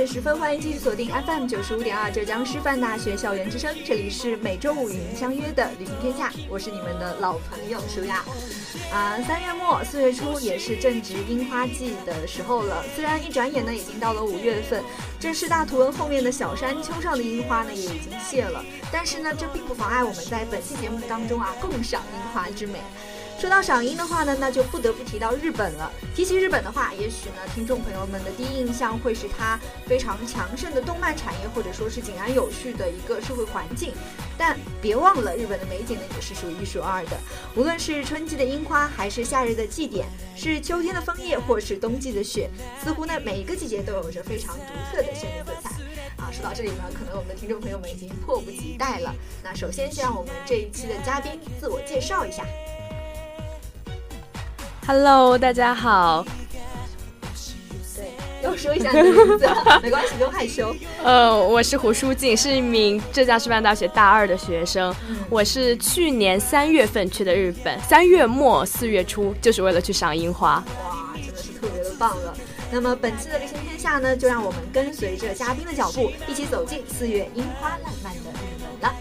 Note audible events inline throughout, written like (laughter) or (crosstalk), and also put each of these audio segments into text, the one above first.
点十分，欢迎继续锁定 FM 九十五点二浙江师范大学校园之声，这里是每周五与您相约的旅行天下，我是你们的老朋友舒雅。啊，三月末四月初也是正值樱花季的时候了，虽然一转眼呢已经到了五月份，这是大图文后面的小山丘上的樱花呢也已经谢了，但是呢这并不妨碍我们在本期节目当中啊共赏樱花之美。说到赏樱的话呢，那就不得不提到日本了。提起日本的话，也许呢，听众朋友们的第一印象会是它非常强盛的动漫产业，或者说是井然有序的一个社会环境。但别忘了，日本的美景呢也是数一数二的。无论是春季的樱花，还是夏日的祭典，是秋天的枫叶，或是冬季的雪，似乎呢每一个季节都有着非常独特的鲜艳色彩。啊，说到这里呢，可能我们的听众朋友们已经迫不及待了。那首先，先让我们这一期的嘉宾自我介绍一下。Hello，大家好。对，要说一下你的名字，(laughs) 没关系，不用害羞。呃，我是胡舒静，是一名浙江师范大学大二的学生。我是去年三月份去的日本，三月末四月初，就是为了去赏樱花。哇，真的是特别的棒了。那么本期的旅行天下呢，就让我们跟随着嘉宾的脚步，一起走进四月樱花烂漫的日本了。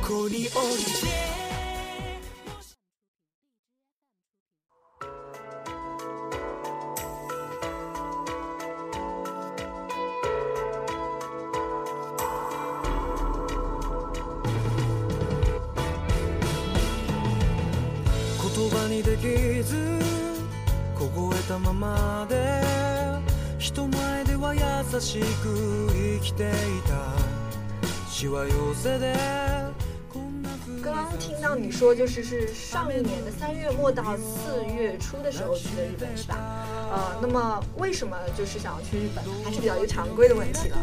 こに降りて。言葉にできず凍えたままで人前では優しく生きていた。しわ寄せで刚刚听到你说，就是是上一年的三月末到四月初的时候去的日本，是吧？呃，那么为什么就是想要去日本？还是比较一个常规的问题了。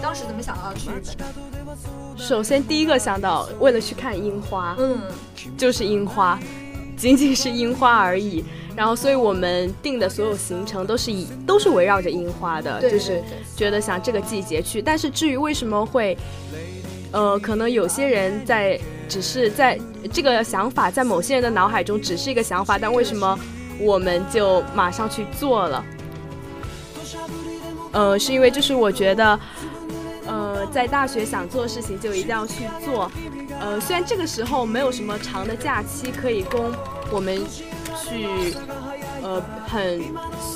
当时怎么想到要去日本？首先第一个想到，为了去看樱花，嗯，就是樱花，仅仅是樱花而已。然后，所以我们定的所有行程都是以都是围绕着樱花的，就是觉得想这个季节去。但是至于为什么会？呃，可能有些人在只是在这个想法，在某些人的脑海中只是一个想法，但为什么我们就马上去做了？呃，是因为就是我觉得，呃，在大学想做的事情就一定要去做。呃，虽然这个时候没有什么长的假期可以供我们去，呃，很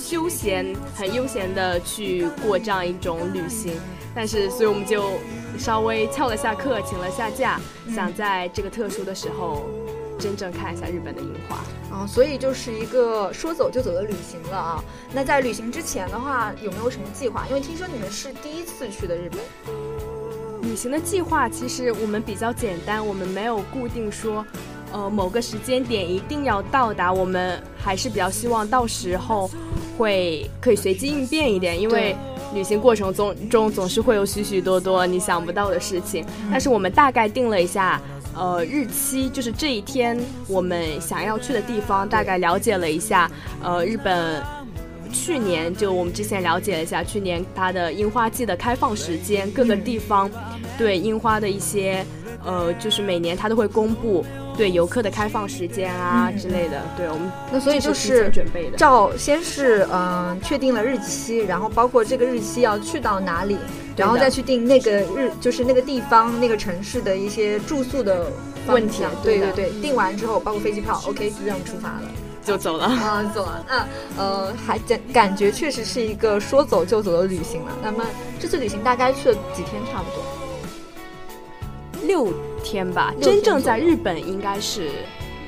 休闲、很悠闲的去过这样一种旅行，但是，所以我们就。稍微翘了下课，请了下假，想在这个特殊的时候，真正看一下日本的樱花啊，所以就是一个说走就走的旅行了啊。那在旅行之前的话，有没有什么计划？因为听说你们是第一次去的日本。旅行的计划其实我们比较简单，我们没有固定说，呃，某个时间点一定要到达，我们还是比较希望到时候会可以随机应变一点，因为。旅行过程中中总是会有许许多多你想不到的事情，但是我们大概定了一下，呃，日期就是这一天我们想要去的地方，大概了解了一下，呃，日本去年就我们之前了解了一下，去年它的樱花季的开放时间，各个地方对樱花的一些，呃，就是每年它都会公布。对游客的开放时间啊之类的，对我们那所以就是准备的。照先是嗯确定了日期，然后包括这个日期要去到哪里，然后再去定那个日就是那个地方那个城市的一些住宿的问题。对对对，定完之后包括飞机票，OK 就这样出发了，就走了啊走了。那呃还感感觉确实是一个说走就走的旅行了。那么这次旅行大概去了几天？差不多六。天吧，天真正在日本应该是。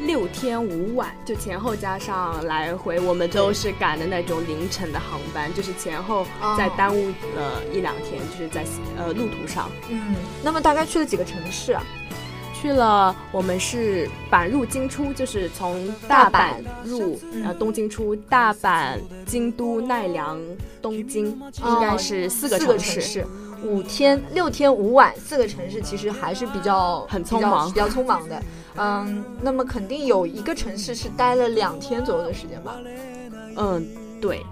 六天五晚，就前后加上来回，我们都是赶的那种凌晨的航班，就是前后再耽误了一两天，就是在呃路途上。嗯，那么大概去了几个城市啊？去了，我们是阪入京出，就是从大阪入呃东京出，大阪、京都、奈良、东京，应该是四个城市。五天六天五晚，四个城市其实还是比较很匆忙，比较匆忙的。嗯，那么肯定有一个城市是待了两天左右的时间吧？嗯，对。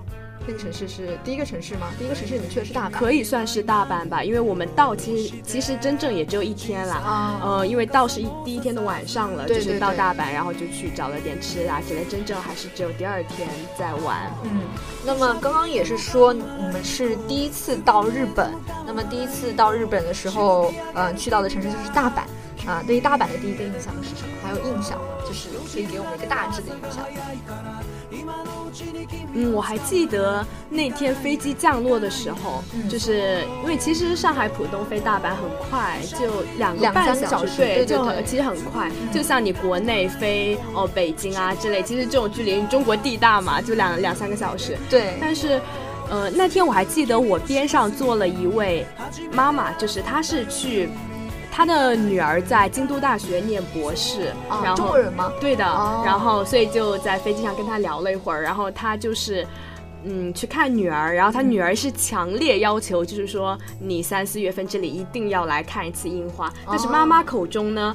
那个城市是第一个城市吗？第一个城市你们去的是大阪，可以算是大阪吧，因为我们到其实其实真正也只有一天啦。啊，呃，因为到是一第一天的晚上了，就是到大阪，然后就去找了点吃啊之类，真正还是只有第二天在玩。嗯，那么刚刚也是说你们是第一次到日本，那么第一次到日本的时候，嗯，去到的城市就是大阪。啊，对于大阪的第一个印象是什么？还有印象吗？就是可以给我们一个大致的印象。嗯，我还记得那天飞机降落的时候，就是因为其实上海浦东飞大阪很快，就两个半小时，对，就其实很快。就像你国内飞哦北京啊之类，其实这种距离中国地大嘛，就两两三个小时。对。但是，呃，那天我还记得我边上坐了一位妈妈，就是她是去。他的女儿在京都大学念博士，然后中国人吗？对的，然后所以就在飞机上跟他聊了一会儿，然后他就是，嗯，去看女儿，然后他女儿是强烈要求，就是说你三四月份这里一定要来看一次樱花，但是妈妈口中呢，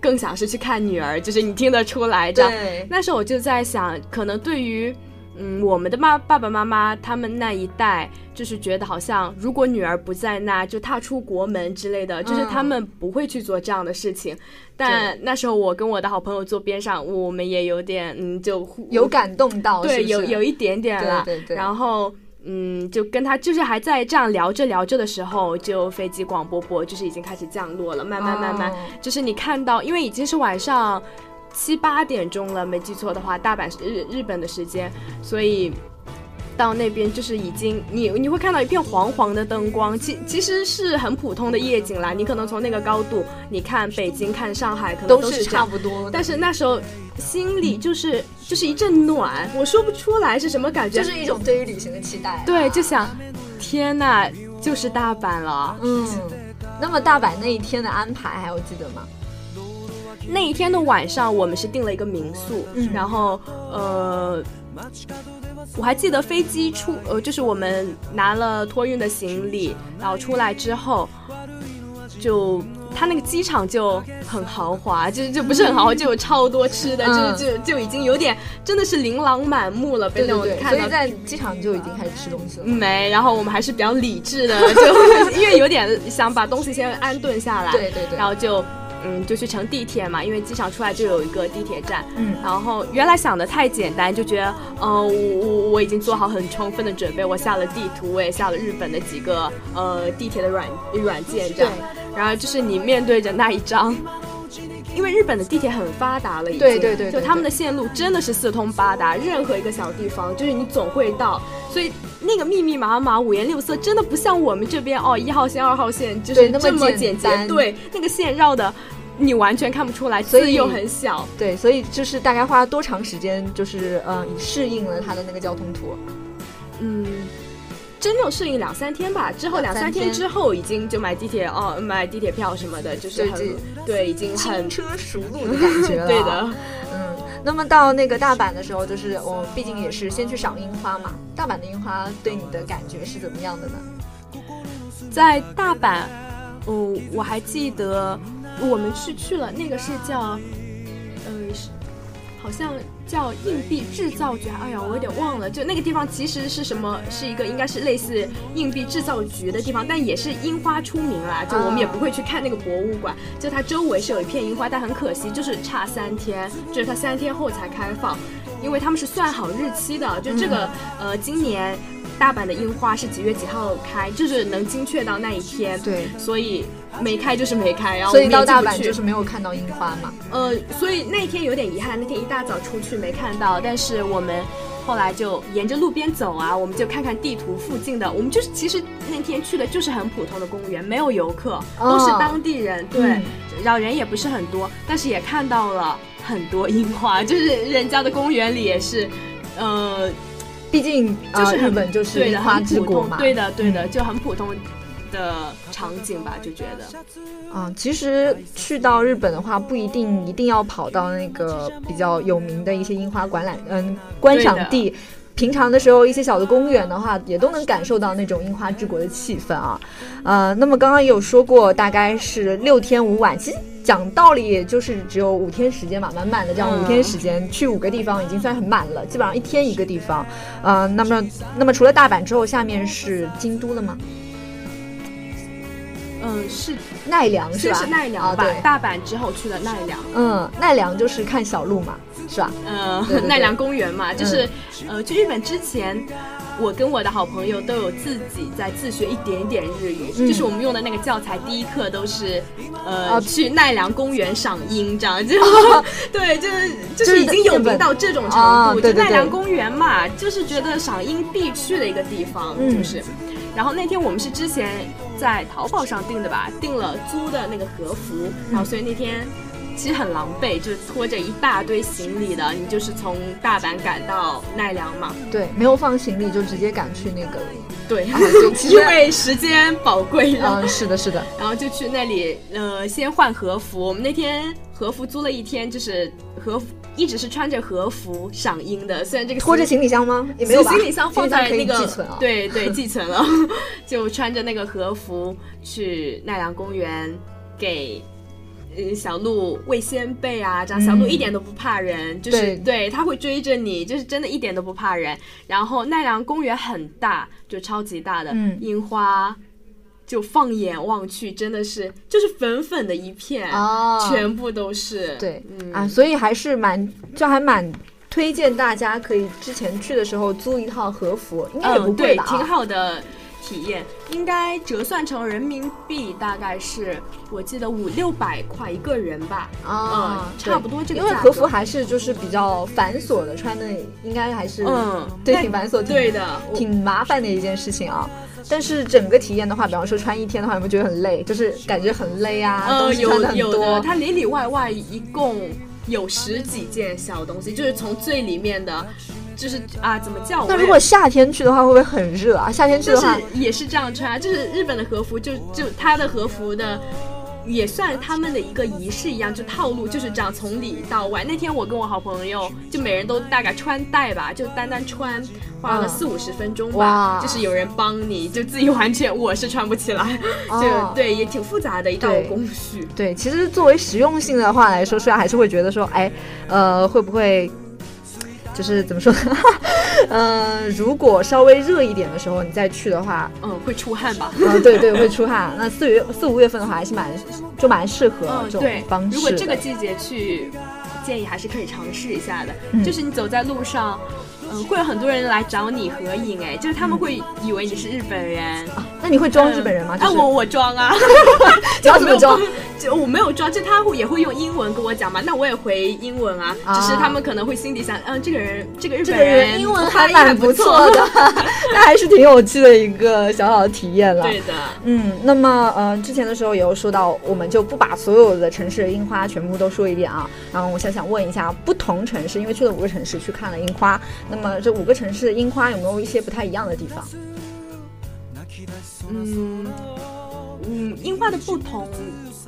更想是去看女儿，就是你听得出来的。那时候我就在想，可能对于。嗯，我们的妈爸爸妈妈他们那一代就是觉得好像如果女儿不在那，就踏出国门之类的，就是他们不会去做这样的事情。但那时候我跟我的好朋友坐边上，我们也有点嗯，就有感动到，对，有有一点点了。对对。然后嗯，就跟他就是还在这样聊着聊着的时候，就飞机广播播就是已经开始降落了，慢慢慢慢，就是你看到，因为已经是晚上。七八点钟了，没记错的话，大阪是日日本的时间，所以到那边就是已经你你会看到一片黄黄的灯光，其其实是很普通的夜景啦。你可能从那个高度，你看北京、看上海，可能都是差不多。但是那时候心里就是就是一阵暖，我说不出来是什么感觉，就是一种对于旅行的期待。对，就想天呐，就是大阪了。嗯，那么大阪那一天的安排还有记得吗？那一天的晚上，我们是订了一个民宿，然后呃，我还记得飞机出呃，就是我们拿了托运的行李，然后出来之后，就他那个机场就很豪华，就就不是很豪华，就有超多吃的，就就就已经有点真的是琳琅满目了，被那种看到。所以在机场就已经开始吃东西了。没，然后我们还是比较理智的，就 (laughs) 因为有点想把东西先安顿下来，对对对，然后就。嗯，就去乘地铁嘛，因为机场出来就有一个地铁站。嗯，然后原来想的太简单，就觉得，嗯，我我我已经做好很充分的准备，我下了地图，我也下了日本的几个呃地铁的软软件，这样。然后就是你面对着那一张，因为日本的地铁很发达了，已经，对对对，就他们的线路真的是四通八达，任何一个小地方就是你总会到，所以那个密密麻麻、五颜六色，真的不像我们这边哦，一号线、二号线就是这么简单，对，那个线绕的。你完全看不出来，所以又很小。对，所以就是大概花了多长时间，就是呃，你适应了它的那个交通图。嗯，真正适应两三天吧。之后两三天之后，已经就买地铁哦，买地铁票什么的，就是很对，已经很轻车熟路的感觉了。(laughs) 对的，嗯。那么到那个大阪的时候，就是我毕竟也是先去赏樱花嘛。大阪的樱花对你的感觉是怎么样的呢？在大阪，嗯，我还记得。我们去去了那个是叫，呃，好像叫硬币制造局。哎呀，我有点忘了。就那个地方其实是什么？是一个应该是类似硬币制造局的地方，但也是樱花出名啦。就我们也不会去看那个博物馆。就它周围是有一片樱花，但很可惜，就是差三天，就是它三天后才开放，因为他们是算好日期的。就这个，呃，今年大阪的樱花是几月几号开，就是能精确到那一天。对，所以。没开就是没开，然后所以到大阪就是没有看到樱花嘛。呃，所以那天有点遗憾，那天一大早出去没看到。但是我们后来就沿着路边走啊，我们就看看地图附近的，我们就是其实那天去的就是很普通的公园，没有游客，都是当地人，对，然后人也不是很多，但是也看到了很多樱花，就是人家的公园里也是，呃，毕竟就是日本就是樱花之国嘛，对的对的，就很普通。的场景吧，就觉得，啊，其实去到日本的话，不一定一定要跑到那个比较有名的一些樱花观览，嗯，观赏地。平常的时候，一些小的公园的话，也都能感受到那种樱花之国的气氛啊。呃，那么刚刚也有说过，大概是六天五晚，其实讲道理，就是只有五天时间嘛，满满的这样五天时间去五个地方，已经算很满了，基本上一天一个地方。呃，那么那么除了大阪之后，下面是京都了吗？嗯，是奈良是吧？是奈良吧？大阪之后去了奈良。嗯，奈良就是看小鹿嘛，是吧？嗯，奈良公园嘛，就是呃，去日本之前，我跟我的好朋友都有自己在自学一点点日语，就是我们用的那个教材，第一课都是呃去奈良公园赏樱，这样就 (laughs) 对，就是就是已经有名到这种程度，就奈良公园嘛，就是觉得赏樱必去的一个地方，就是。然后那天我们是之前在淘宝上订的吧，订了租的那个和服，然后所以那天其实很狼狈，就是拖着一大堆行李的，你就是从大阪赶到奈良嘛。对，没有放行李就直接赶去那个。对，(laughs) 因为时间宝贵。嗯，是的，是的。然后就去那里，呃，先换和服。我们那天和服租了一天，就是和服。一直是穿着和服赏樱的，虽然这个拖着行李箱吗？也没有行李箱放在那个寄存啊。对对，(laughs) 寄存了，(laughs) 就穿着那个和服去奈良公园给嗯小鹿喂仙贝啊，这样小鹿一点都不怕人，就是对他会追着你，就是真的一点都不怕人。然后奈良公园很大，就超级大的樱花。就放眼望去，真的是就是粉粉的一片，全部都是。对，啊，所以还是蛮，就还蛮推荐大家可以之前去的时候租一套和服，应该也不贵吧？挺好的体验，应该折算成人民币大概是，我记得五六百块一个人吧。啊，差不多这个因为和服还是就是比较繁琐的，穿的应该还是嗯，对，挺繁琐，对的，挺麻烦的一件事情啊。但是整个体验的话，比方说穿一天的话，有没有觉得很累？就是感觉很累啊，东西穿的很多。它里里外外一共有十几件小东西，就是从最里面的，就是啊，怎么叫？那如果夏天去的话，会不会很热啊？夏天去的话也是这样穿，就是日本的和服，就就他的和服的。也算他们的一个仪式一样，就套路就是这样，从里到外。那天我跟我好朋友，就每人都大概穿戴吧，就单单穿花了四五十分钟吧，就是有人帮你，就自己完全我是穿不起来，就对，也挺复杂的一道工序。对，其实作为实用性的话来说，虽然还是会觉得说，哎，呃，会不会？就是怎么说，嗯，(laughs) 如果稍微热一点的时候你再去的话，嗯，会出汗吧？嗯，对对，会出汗。那四月四五月份的话，还是蛮就蛮适合这种方式。如果这个季节去，建议还是可以尝试一下的。就是你走在路上。嗯，会有很多人来找你合影，哎，就是他们会以为你是日本人。那你会装日本人吗？啊，我我装啊，(laughs) 你要怎么装？(laughs) 就我没有装，就他会也会用英文跟我讲嘛，那我也回英文啊。只是他们可能会心底想，嗯，这个人这个日本人英文还蛮不错的，(laughs) 那还是挺有趣的一个小小的体验了。对的，嗯，那么呃，之前的时候也有说到，我们就不把所有的城市的樱花全部都说一遍啊。然后我想想问一下，不同城市，因为去了五个城市去看了樱花。那么这五个城市的樱花有没有一些不太一样的地方？嗯嗯，樱花的不同。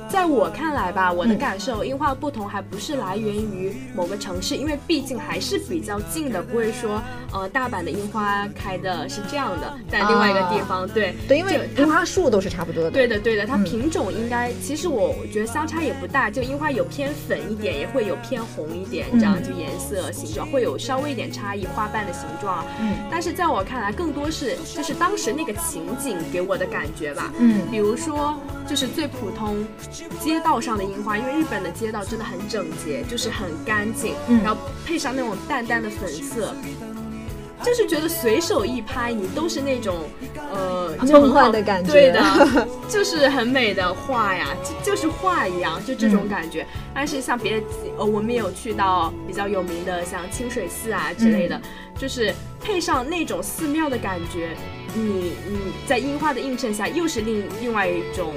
在我看来吧，我的感受，樱花不同还不是来源于某个城市，因为毕竟还是比较近的，不会说，呃，大阪的樱花开的是这样的，在另外一个地方，对对，因为樱花树都是差不多的。对的，对的，它品种应该，其实我觉得相差也不大，就樱花有偏粉一点，也会有偏红一点，这样就颜色、形状会有稍微一点差异，花瓣的形状。嗯，但是在我看来，更多是就是当时那个情景给我的感觉吧。嗯，比如说就是最普通。街道上的樱花，因为日本的街道真的很整洁，就是很干净，然后配上那种淡淡的粉色，就是觉得随手一拍，你都是那种呃梦幻的感觉，对的，(laughs) 就是很美的画呀，就就是画一样，就这种感觉。但是像别的呃，我们也有去到比较有名的像清水寺啊之类的，就是配上那种寺庙的感觉，你你在樱花的映衬下，又是另另外一种。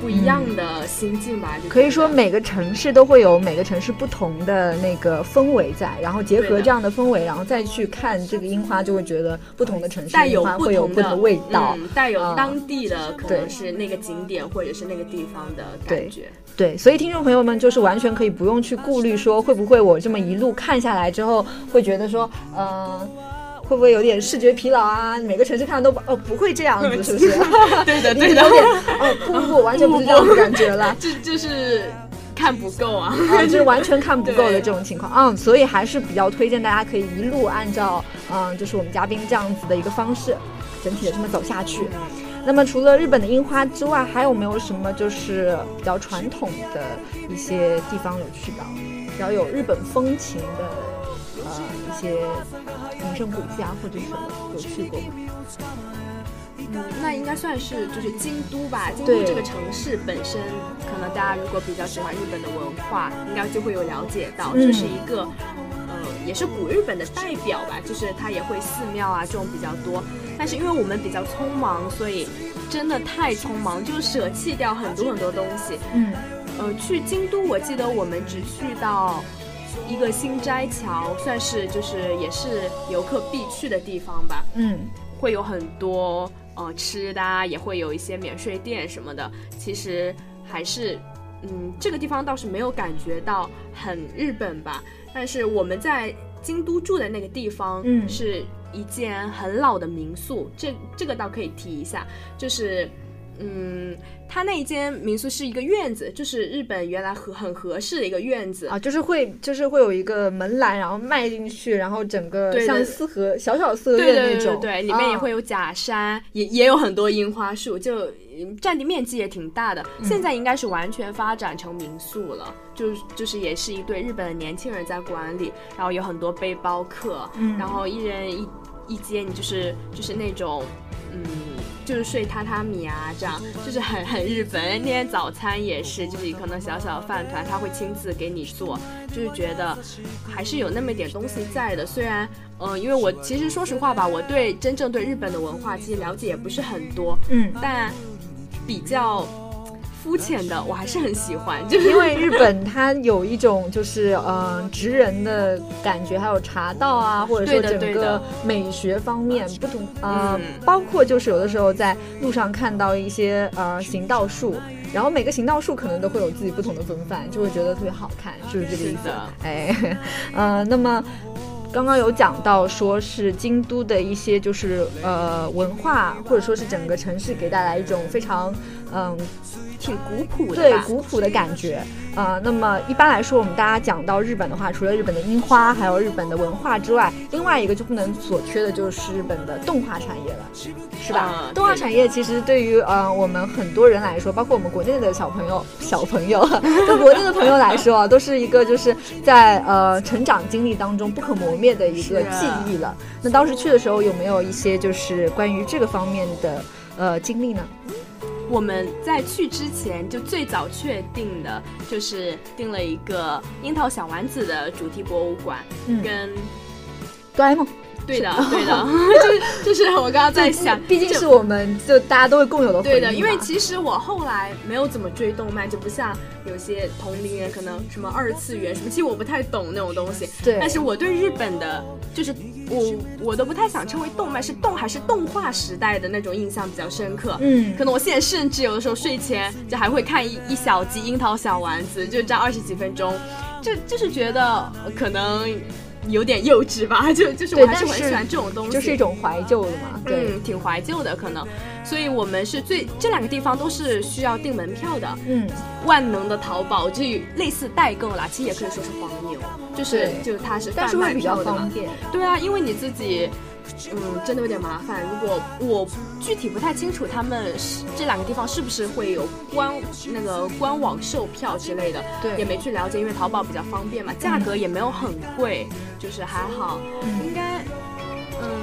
不一样的心境吧，可以说每个城市都会有每个城市不同的那个氛围在，然后结合这样的氛围，然后再去看这个樱花，就会觉得不同的城市带有会有不同的味道，带有当地的可能是那个景点或者是那个地方的感觉。对，所以听众朋友们就是完全可以不用去顾虑说会不会我这么一路看下来之后会觉得说，嗯。会不会有点视觉疲劳啊？每个城市看都哦不会这样子，是不是？(laughs) 对的，对的。(laughs) 哦不不不，完全不是这样的感觉了，(laughs) 这就是看不够啊，就是完全看不够的这种情况。嗯，所以还是比较推荐大家可以一路按照嗯，就是我们嘉宾这样子的一个方式，整体的这么走下去。那么除了日本的樱花之外，还有没有什么就是比较传统的一些地方有去到，比较有日本风情的？呃，一些名胜古迹啊，或者什么有去过吗？嗯，那应该算是就是京都吧。京都这个城市本身，可能大家如果比较喜欢日本的文化，应该就会有了解到，这是一个呃，也是古日本的代表吧。就是它也会寺庙啊这种比较多。但是因为我们比较匆忙，所以真的太匆忙，就舍弃掉很多很多东西。嗯，呃，去京都，我记得我们只去到。一个新斋桥算是就是也是游客必去的地方吧，嗯，会有很多呃吃的，也会有一些免税店什么的。其实还是，嗯，这个地方倒是没有感觉到很日本吧。但是我们在京都住的那个地方，嗯，是一间很老的民宿，这这个倒可以提一下，就是。嗯，他那一间民宿是一个院子，就是日本原来很很合适的一个院子。啊，就是会就是会有一个门栏，然后迈进去，然后整个像四合小小四合院那种，对，里面也会有假山，也也有很多樱花树，就占地面积也挺大的。现在应该是完全发展成民宿了，就就是也是一对日本的年轻人在管理，然后有很多背包客，然后一人一一间，就是就是那种嗯。就是睡榻榻米啊，这样就是很很日本。那天早餐也是，就是可能小小的饭团，他会亲自给你做，就是觉得还是有那么一点东西在的。虽然，嗯，因为我其实说实话吧，我对真正对日本的文化其实了解也不是很多，嗯，但比较。肤浅的我还是很喜欢，就是因为日本它有一种就是嗯职人的感觉，还有茶道啊，或者说整个美学方面不同啊，包括就是有的时候在路上看到一些呃行道树，然后每个行道树可能都会有自己不同的风范，就会觉得特别好看，就是这个意思。哎，(laughs) 呃，那么刚刚有讲到说是京都的一些就是呃文化，或者说是整个城市给带来一种非常嗯。挺古朴的，对古朴的感觉啊。那么一般来说，我们大家讲到日本的话，除了日本的樱花，还有日本的文化之外，另外一个就不能所缺的就是日本的动画产业了，是吧？动画产业其实对于呃我们很多人来说，包括我们国内的小朋友、小朋友，(laughs) 就国内的朋友来说啊，(laughs) 都是一个就是在呃成长经历当中不可磨灭的一个记忆了。那当时去的时候，有没有一些就是关于这个方面的呃经历呢？我们在去之前就最早确定的就是定了一个樱桃小丸子的主题博物馆，跟哆啦 A 梦。对的，对的，(laughs) 就是就是我刚刚在想，毕竟是我们就大家都会共有的对的，因为其实我后来没有怎么追动漫，就不像有些同龄人可能什么二次元什么，其实我不太懂那种东西。对。但是我对日本的，就是我我都不太想称为动漫，是动还是动画时代的那种印象比较深刻。嗯。可能我现在甚至有的时候睡前就还会看一一小集樱桃小丸子，就这样二十几分钟，就就是觉得可能。有点幼稚吧，就 (laughs) 就是我还是很喜欢这种东西，就是一种怀旧的嘛，对，挺怀旧的可能，所以我们是最这两个地方都是需要订门票的，嗯，万能的淘宝就类似代购啦，其实也可以说是黄牛，就是就是它是贩卖票的嘛，对啊，因为你自己。嗯，真的有点麻烦。如果我具体不太清楚他们这两个地方是不是会有官那个官网售票之类的，对，也没去了解。因为淘宝比较方便嘛，价格也没有很贵，就是还好。应该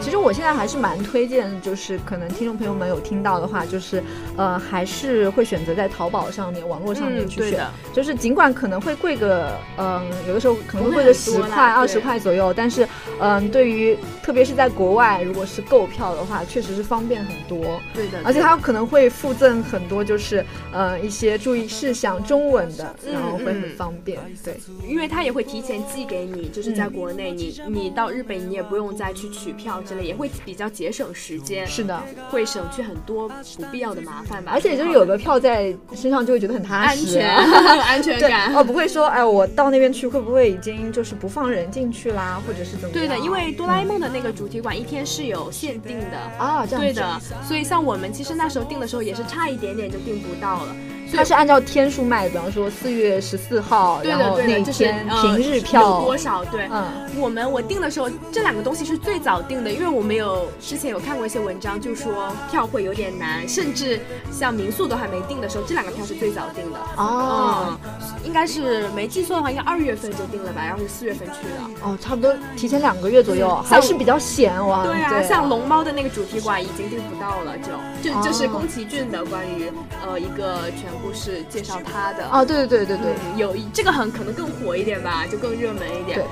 其实我现在还是蛮推荐，就是可能听众朋友们有听到的话，就是呃，还是会选择在淘宝上面、网络上面去选。就是尽管可能会贵个，嗯，有的时候可能会贵个十块、二十块左右，但是嗯，对于特别是在国外，如果是购票的话，确实是方便很多。对的，而且它可能会附赠很多，就是呃一些注意事项，中文的，然后会很方便。对，因为它也会提前寄给你，就是在国内，你你到日本，你也不用再去取票。也会比较节省时间，是的，会省去很多不必要的麻烦吧。而且就是有个票在身上，就会觉得很踏实，安全感。哦，不会说，哎，我到那边去会不会已经就是不放人进去啦，或者是怎么？对的，因为哆啦 A 梦的那个主题馆一天是有限定的啊，这样对的。所以像我们其实那时候订的时候也是差一点点就订不到了。它是按照天数卖，比方说四月十四号，然后那天平日票多少？对，嗯，我们我订的时候，这两个东西是最早订的，因为我们有之前有看过一些文章，就说票会有点难，甚至像民宿都还没订的时候，这两个票是最早订的。哦，应该是没记错的话，应该二月份就订了吧，然后是四月份去的。哦，差不多提前两个月左右，还是比较闲哇。对啊，像龙猫的那个主题馆已经订不到了，就就就是宫崎骏的关于呃一个全。故事介绍他的哦，对对对对对，有这个很可能更火一点吧，就更热门一点。对，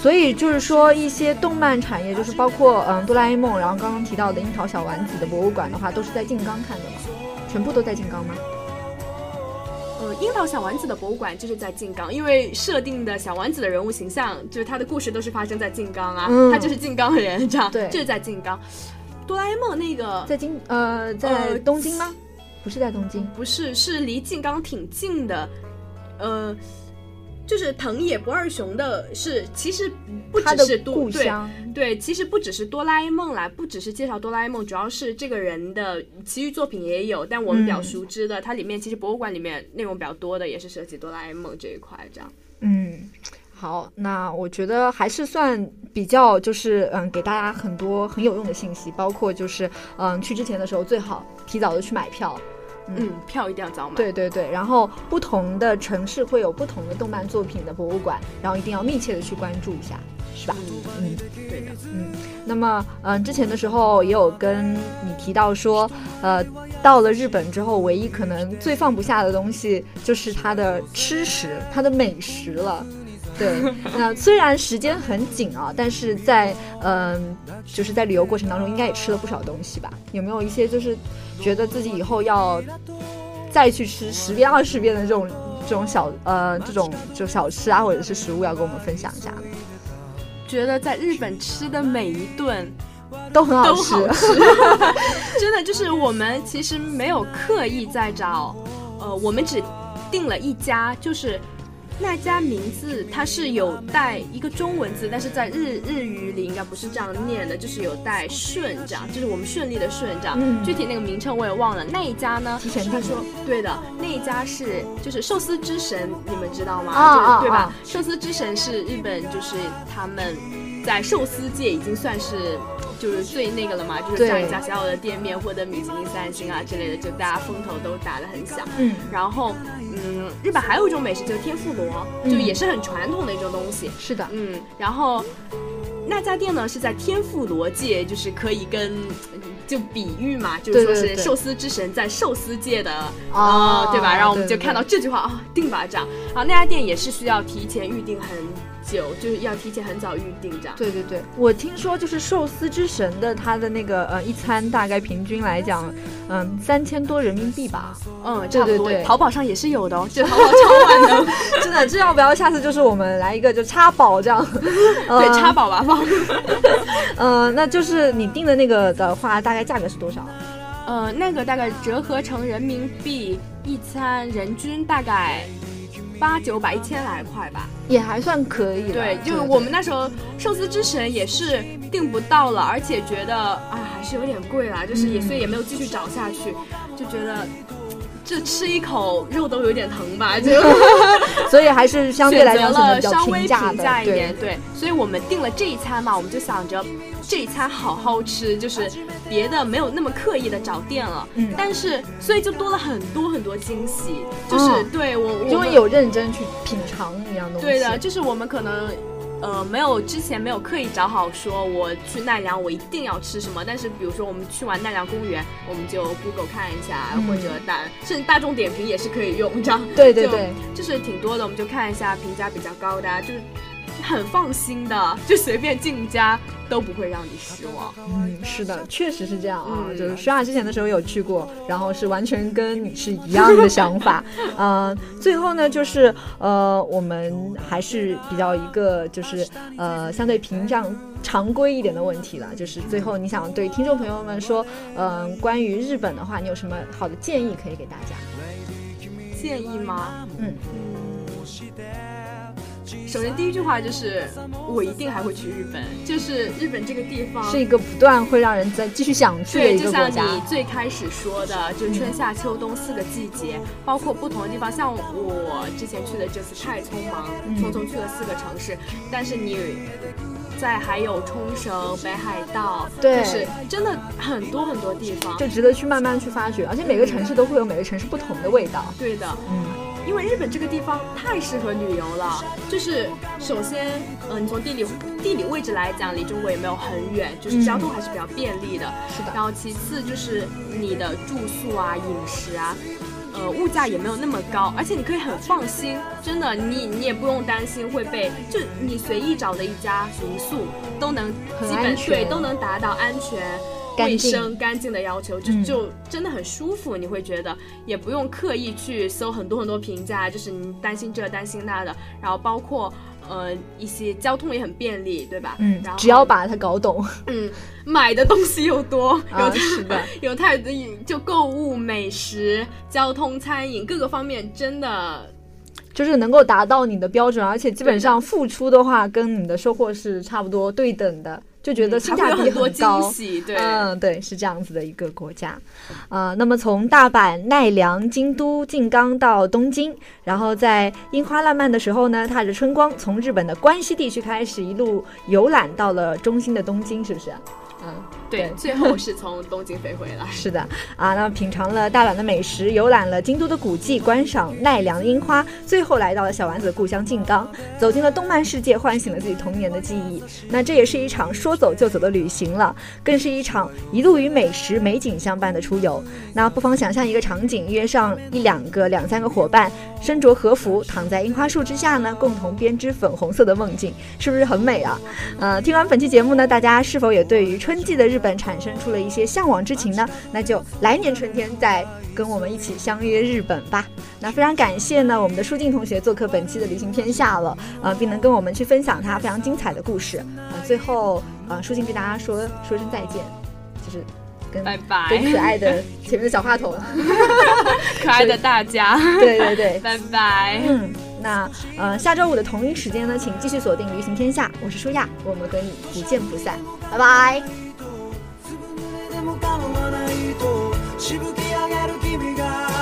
所以就是说一些动漫产业，就是包括嗯哆啦 A 梦，然后刚刚提到的樱桃小丸子的博物馆的话，都是在静冈看的吗？全部都在静冈吗？呃，樱桃小丸子的博物馆就是在静冈，因为设定的小丸子的人物形象，就是他的故事都是发生在静冈啊，他就是静冈人，这样对，就是在静冈。哆啦 A 梦那个在京呃在东京吗？不是在东京，不是，是离静冈挺近的，呃，就是藤野不二雄的，是其实不只是故乡，对，其实不只是哆啦 A 梦啦，不只是介绍哆啦 A 梦，主要是这个人的其余作品也有，但我们比较熟知的，它里面其实博物馆里面内容比较多的，也是涉及哆啦 A 梦这一块，这样。嗯，好，那我觉得还是算比较，就是嗯，给大家很多很有用的信息，包括就是嗯，去之前的时候最好提早的去买票。嗯，票一定要早买。对对对，然后不同的城市会有不同的动漫作品的博物馆，然后一定要密切的去关注一下，是吧？嗯，对的。嗯，那么嗯，之前的时候也有跟你提到说，呃，到了日本之后，唯一可能最放不下的东西就是它的吃食，它的美食了。对，那虽然时间很紧啊，但是在嗯，就是在旅游过程当中，应该也吃了不少东西吧？有没有一些就是觉得自己以后要再去吃十遍二十遍的这种这种小呃这种就小吃啊，或者是食物要跟我们分享一下？觉得在日本吃的每一顿都很好吃，(laughs) 真的就是我们其实没有刻意在找，呃，我们只订了一家，就是。那家名字它是有带一个中文字，但是在日日语里应该不是这样念的，就是有带顺这样，就是我们顺利的顺这样。嗯具体那个名称我也忘了。那一家呢？他说对的，那一家是就是寿司之神，你们知道吗？啊对吧？寿司之神是日本，就是他们在寿司界已经算是。就是最那个了嘛，就是像一家小小的店面获得米其林三星啊之类的，就大家风头都打得很响。嗯，然后，嗯，日本还有一种美食就是天妇罗，就也是很传统的一种东西。是的，嗯，然后那家店呢是在天妇罗界，就是可以跟就比喻嘛，就是说是寿司之神在寿司界的啊，对吧？然后我们就看到这句话啊，定吧这样。然后那家店也是需要提前预定很。酒就是要提前很早预定这样。对对对，我听说就是寿司之神的他的那个呃一餐大概平均来讲，嗯三千多人民币吧。嗯，差不多。淘宝上也是有的哦，这淘宝超万能，(laughs) 真的。这要不要下次就是我们来一个就插宝这样？(laughs) 对，插宝吧放。嗯，(laughs) 那就是你订的那个的话，大概价格是多少？呃，那个大概折合成人民币一餐人均大概。八九百一千来块吧，也还算可以。对，就是我们那时候寿司之神也是订不到了，而且觉得啊还是有点贵啦，就是也所以也没有继续找下去，就觉得。就吃一口肉都有点疼吧，(laughs) 就所以还是相对来讲了稍微平价一点，对。所以我们订了这一餐嘛，我们就想着这一餐好好吃，就是别的没有那么刻意的找店了。嗯。但是，所以就多了很多很多惊喜，就是对我，因为有认真去品尝一样东西。对的，就是我们可能呃，没有之前没有刻意找好说我去奈良我一定要吃什么，但是比如说我们去完奈良公园，我们就 Google 看一下，或者大甚至大众点评也是可以用，这样对对对，就是挺多的，我们就看一下评价比较高的，就是很放心的，就随便进家。都不会让你失望。嗯，是的，确实是这样啊。就是舒亚之前的时候有去过，然后是完全跟你是一样的想法。嗯，(laughs) 最后呢，就是呃，我们还是比较一个就是呃相对屏障常规一点的问题了。就是最后你想对听众朋友们说，嗯，关于日本的话，你有什么好的建议可以给大家？建议吗？嗯。首先，第一句话就是我一定还会去日本。就是日本这个地方是一个不断会让人在继续想去的一个国家。就像你最开始说的，就春夏秋冬四个季节，包括不同的地方。像我之前去的这次太匆忙，匆匆去了四个城市。但是你在还有冲绳、北海道，就是真的很多很多地方，就值得去慢慢去发掘。而且每个城市都会有每个城市不同的味道。对的，嗯。因为日本这个地方太适合旅游了，就是首先，嗯，你从地理地理位置来讲，离中国也没有很远，就是交通还是比较便利的。是的。然后其次就是你的住宿啊、饮食啊，呃，物价也没有那么高，而且你可以很放心，真的，你你也不用担心会被，就你随意找的一家民宿都能基本对都能达到安全。卫生干净的要求就就真的很舒服，你会觉得也不用刻意去搜很多很多评价，就是你担心这担心那的，然后包括呃一些交通也很便利，对吧？嗯，只要把它搞懂。嗯，买的东西又多，有太 (laughs) 有太多就购物、美食、交通、餐饮各个方面，真的就是能够达到你的标准，而且基本上付出的话跟你的收获是差不多对等的。就觉得性价比很高，对，嗯，对，是这样子的一个国家，啊，那么从大阪、奈良、京都、静冈到东京，然后在樱花烂漫的时候呢，踏着春光，从日本的关西地区开始，一路游览到了中心的东京，是不是？嗯，对，最后是从东京飞回来。(laughs) 是的，啊，那么品尝了大阪的美食，游览了京都的古迹，观赏奈良的樱花，最后来到了小丸子的故乡静冈，走进了动漫世界，唤醒了自己童年的记忆。那这也是一场说走就走的旅行了，更是一场一路与美食美景相伴的出游。那不妨想象一个场景，约上一两个、两三个伙伴，身着和服，躺在樱花树之下呢，共同编织粉红色的梦境，是不是很美啊？呃，听完本期节目呢，大家是否也对于？春季的日本产生出了一些向往之情呢，那就来年春天再跟我们一起相约日本吧。那非常感谢呢，我们的舒静同学做客本期的旅行天下了，呃，并能跟我们去分享他非常精彩的故事。呃，最后，呃，舒静跟大家说说声再见，就是跟拜拜，跟可爱的前面的小话筒，(laughs) 可爱的大家，对对对，拜拜。嗯。那呃，下周五的同一时间呢，请继续锁定《旅行天下》，我是舒亚，我们和你不见不散，拜拜。も構わないとしぶき上げる君が。